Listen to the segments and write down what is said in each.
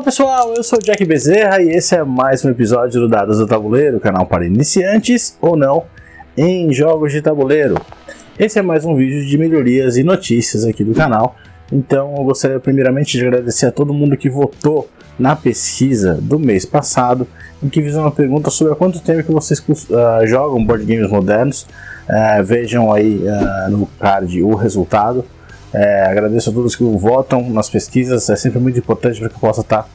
Olá pessoal, eu sou o Jack Bezerra e esse é mais um episódio do Dados do Tabuleiro, canal para iniciantes ou não em jogos de tabuleiro. Esse é mais um vídeo de melhorias e notícias aqui do canal. Então eu gostaria primeiramente de agradecer a todo mundo que votou na pesquisa do mês passado, em que fiz uma pergunta sobre há quanto tempo que vocês uh, jogam board games modernos. Uh, vejam aí uh, no card o resultado. É, agradeço a todos que votam nas pesquisas, é sempre muito importante para que eu possa estar tá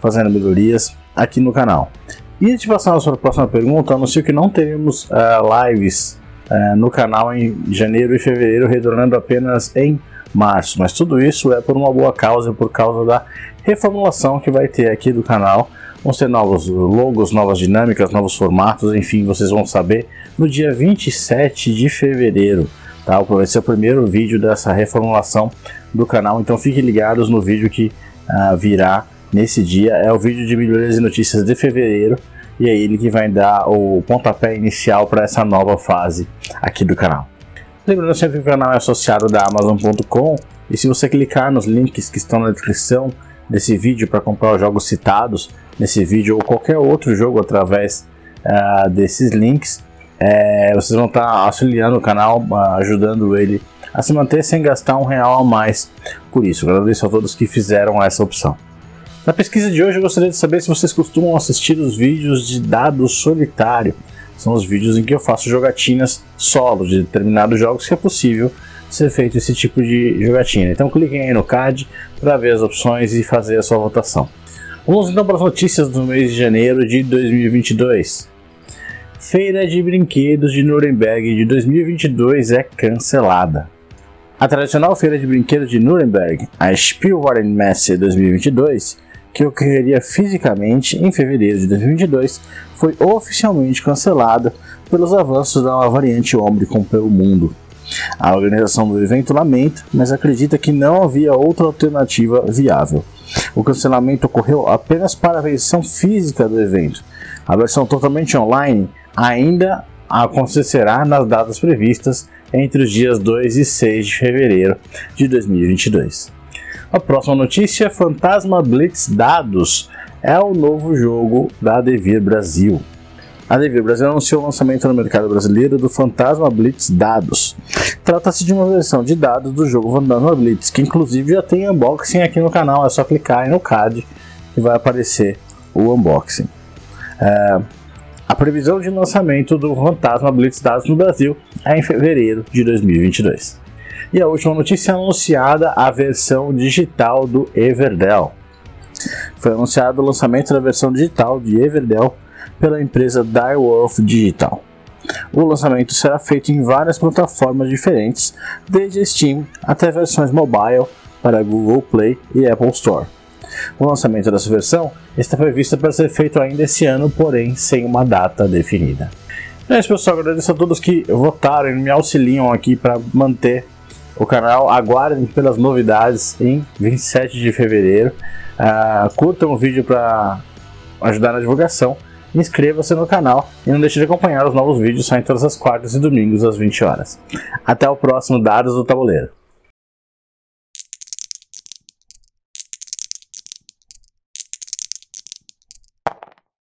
fazendo melhorias aqui no canal. E antes de passar a nossa próxima pergunta, anuncio que não teremos uh, lives uh, no canal em janeiro e fevereiro, retornando apenas em março. Mas tudo isso é por uma boa causa, por causa da reformulação que vai ter aqui do canal. Vão ser novos logos, novas dinâmicas, novos formatos, enfim, vocês vão saber no dia 27 de fevereiro. Tá? Ser o primeiro vídeo dessa reformulação do canal, então fiquem ligados no vídeo que uh, virá nesse dia. É o vídeo de melhorias e notícias de fevereiro e é ele que vai dar o pontapé inicial para essa nova fase aqui do canal. Lembrando sempre que o canal é associado da Amazon.com e se você clicar nos links que estão na descrição desse vídeo para comprar os jogos citados nesse vídeo ou qualquer outro jogo através uh, desses links, é, vocês vão estar auxiliando o canal, ajudando ele a se manter sem gastar um real a mais. Por isso, agradeço a todos que fizeram essa opção. Na pesquisa de hoje eu gostaria de saber se vocês costumam assistir os vídeos de dado solitário. São os vídeos em que eu faço jogatinas solo de determinados jogos que é possível ser feito esse tipo de jogatina. Então cliquem aí no card para ver as opções e fazer a sua votação. Vamos então para as notícias do mês de janeiro de 2022. Feira de Brinquedos de Nuremberg de 2022 é cancelada. A tradicional Feira de Brinquedos de Nuremberg, a Spielwarenmesse 2022, que ocorreria fisicamente em fevereiro de 2022, foi oficialmente cancelada pelos avanços da variante Omicron pelo mundo. A organização do evento lamenta, mas acredita que não havia outra alternativa viável. O cancelamento ocorreu apenas para a versão física do evento. A versão totalmente online ainda acontecerá nas datas previstas entre os dias 2 e 6 de fevereiro de 2022. A próxima notícia: Fantasma Blitz Dados é o novo jogo da Devir Brasil. A Devir Brasil anunciou o lançamento no mercado brasileiro do Fantasma Blitz Dados. Trata-se de uma versão de dados do jogo Fantasma Blitz, que inclusive já tem unboxing aqui no canal, é só clicar aí no card e vai aparecer o unboxing. É, a previsão de lançamento do Fantasma Blitz Dados no Brasil é em fevereiro de 2022. E a última notícia anunciada a versão digital do Everdell. Foi anunciado o lançamento da versão digital de Everdell pela empresa Direwolf Digital. O lançamento será feito em várias plataformas diferentes, desde Steam até versões mobile para Google Play e Apple Store. O lançamento dessa versão está previsto para ser feito ainda esse ano, porém sem uma data definida. É isso, pessoal. Agradeço a todos que votaram e me auxiliam aqui para manter o canal. Aguardem pelas novidades em 27 de fevereiro. Uh, curtam o vídeo para ajudar na divulgação. Inscreva-se no canal e não deixe de acompanhar os novos vídeos saindo todas as quartas e domingos às 20 horas. Até o próximo Dados do Tabuleiro.